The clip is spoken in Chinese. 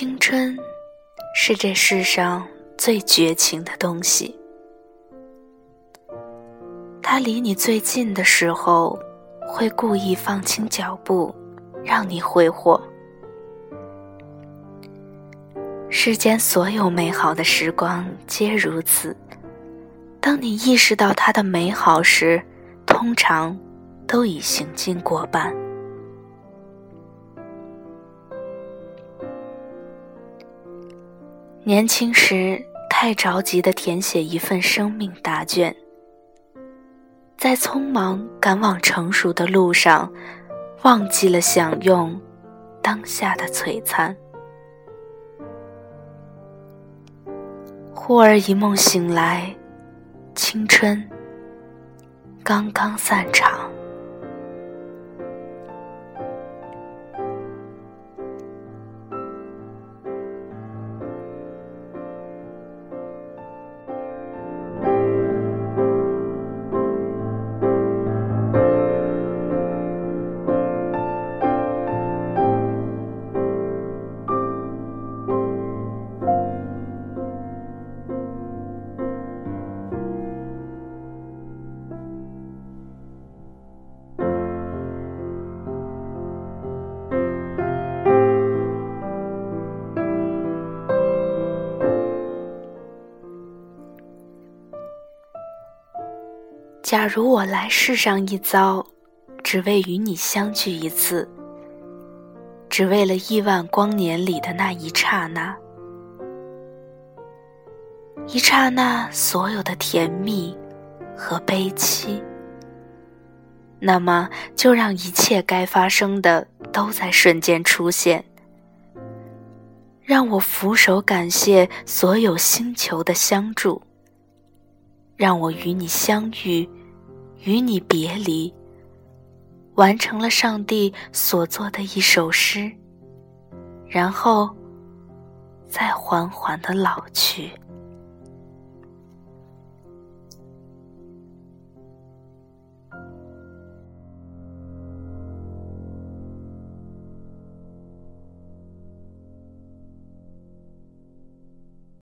青春是这世上最绝情的东西。它离你最近的时候，会故意放轻脚步，让你挥霍。世间所有美好的时光皆如此。当你意识到它的美好时，通常都已行尽过半。年轻时太着急的填写一份生命答卷，在匆忙赶往成熟的路上，忘记了享用当下的璀璨。忽而一梦醒来，青春刚刚散场。假如我来世上一遭，只为与你相聚一次，只为了亿万光年里的那一刹那，一刹那所有的甜蜜和悲戚，那么就让一切该发生的都在瞬间出现，让我俯首感谢所有星球的相助。让我与你相遇，与你别离，完成了上帝所作的一首诗，然后再缓缓的老去。